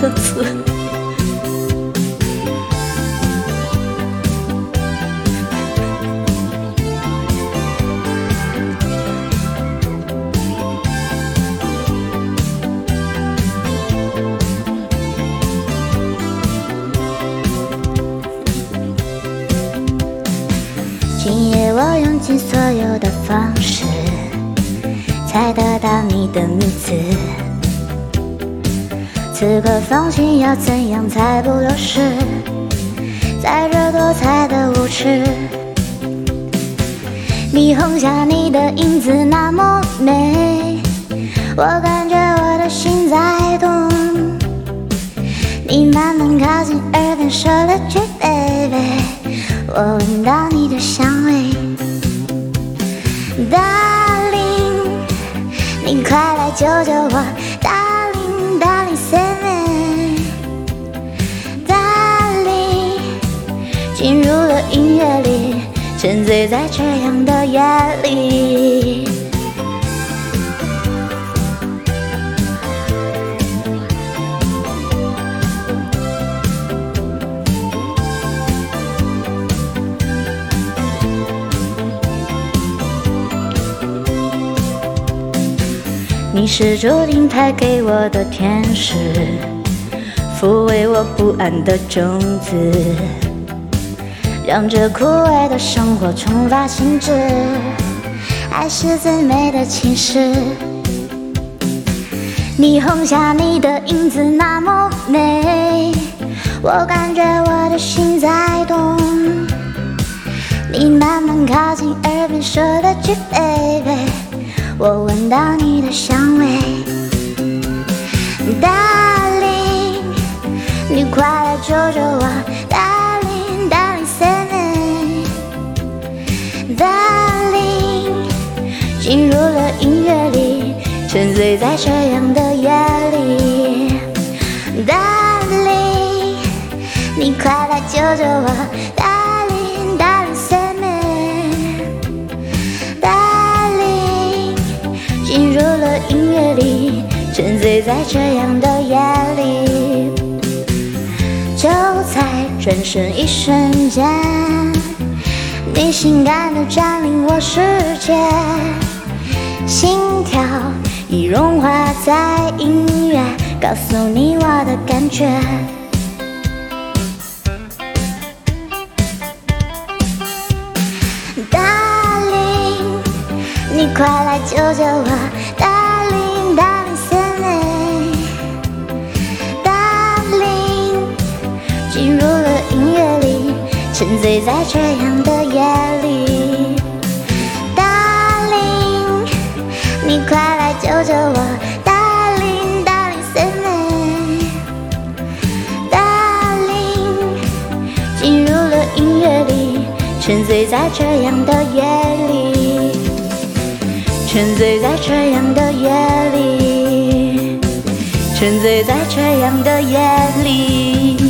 歌词。今夜我用尽所有的方式，才得到你的名字。此刻放心，要怎样才不流失？在这多彩的舞池，霓虹下你的影子那么美，我感觉我的心在动。你慢慢靠近耳边说了句 baby，我闻到你的香味，darling，你快来救救我沉醉在这样的夜里。你是注定派给我的天使，抚慰我不安的种子，让这枯萎的生活重发新枝。爱是最美的情诗，霓虹下你的影子那么美，我感觉我的心在动。你慢慢靠近耳边说了句 baby。我闻到你的香味，Darling，你快来救救沉醉在这样的夜里，Darling，你快来救救我，Darling，Darling save me，Darling，。进入了音乐里，沉醉在这样的夜里，就在转身一瞬间，你性感的占领我世界，心融化在音乐，告诉你我的感觉。Darling，你快来救救我，Darling Darling save me，Darling，进入了音乐里，沉醉在这样的夜里你快来救救我，Darling Darling save me，Darling，进入了音乐里。沉醉在这样的夜里，沉醉在这样的夜里，沉醉在这样的夜里。